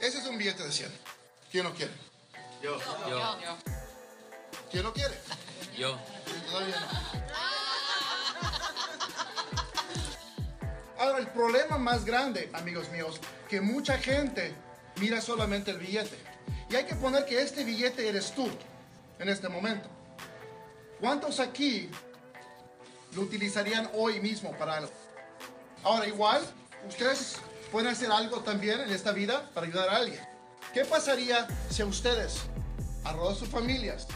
Ese es un billete de 100. ¿Quién lo quiere? Yo. Yo. ¿Quién lo quiere? Yo. Todavía no. Ahora, el problema más grande, amigos míos, que mucha gente mira solamente el billete. Y hay que poner que este billete eres tú en este momento. ¿Cuántos aquí lo utilizarían hoy mismo para algo? Ahora, igual, ustedes pueden hacer algo también en esta vida para ayudar a alguien. ¿Qué pasaría si ustedes, a sus familias,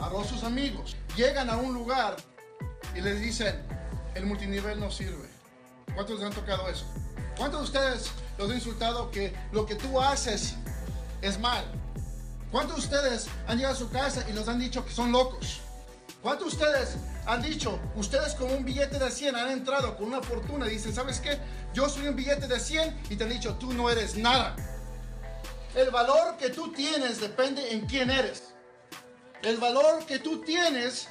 a sus amigos, llegan a un lugar y les dicen, el multinivel no sirve? ¿Cuántos les han tocado eso? ¿Cuántos de ustedes los han insultado que lo que tú haces es mal? ¿Cuántos de ustedes han llegado a su casa y los han dicho que son locos? ¿Cuántos de ustedes han dicho, ustedes con un billete de 100 han entrado con una fortuna y dicen, ¿sabes qué? Yo soy un billete de 100 y te han dicho, tú no eres nada. El valor que tú tienes depende en quién eres. El valor que tú tienes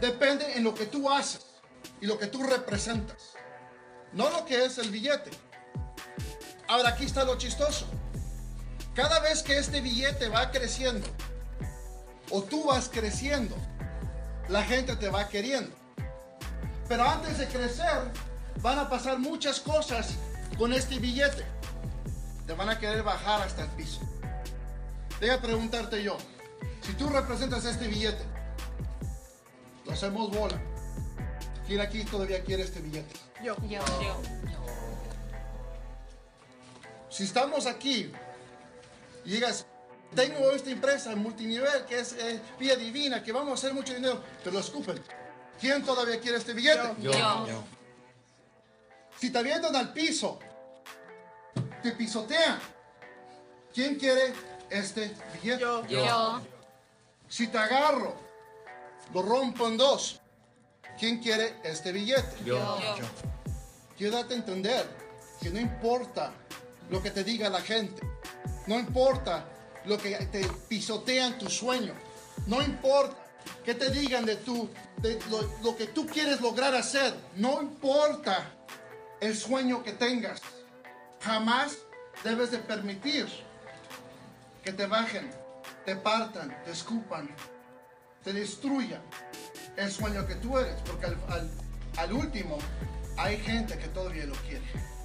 depende en lo que tú haces y lo que tú representas. No lo que es el billete. Ahora aquí está lo chistoso. Cada vez que este billete va creciendo o tú vas creciendo, la gente te va queriendo. Pero antes de crecer, van a pasar muchas cosas con este billete. Te van a querer bajar hasta el piso. Deja preguntarte yo, si tú representas este billete, lo hacemos bola. ¿Quién aquí todavía quiere este billete? Yo. Yo. Si estamos aquí y digas, tengo esta empresa multinivel que es eh, Vía Divina, que vamos a hacer mucho dinero, pero lo escupen. ¿Quién todavía quiere este billete? Yo. Yo. Si te avientan al piso, te pisotean. ¿Quién quiere este billete? Yo. Yo. Si te agarro, lo rompo en dos. ¿Quién quiere este billete? Yo. Quiero darte a entender que no importa lo que te diga la gente, no importa lo que te pisotean tu sueño, no importa que te digan de, tu, de lo, que tú quieres lograr hacer, no importa el sueño que tengas, jamás debes de permitir que te bajen, te partan, te escupan, te destruyan el sueño que tú eres, porque al último hay gente que todavía lo quiere.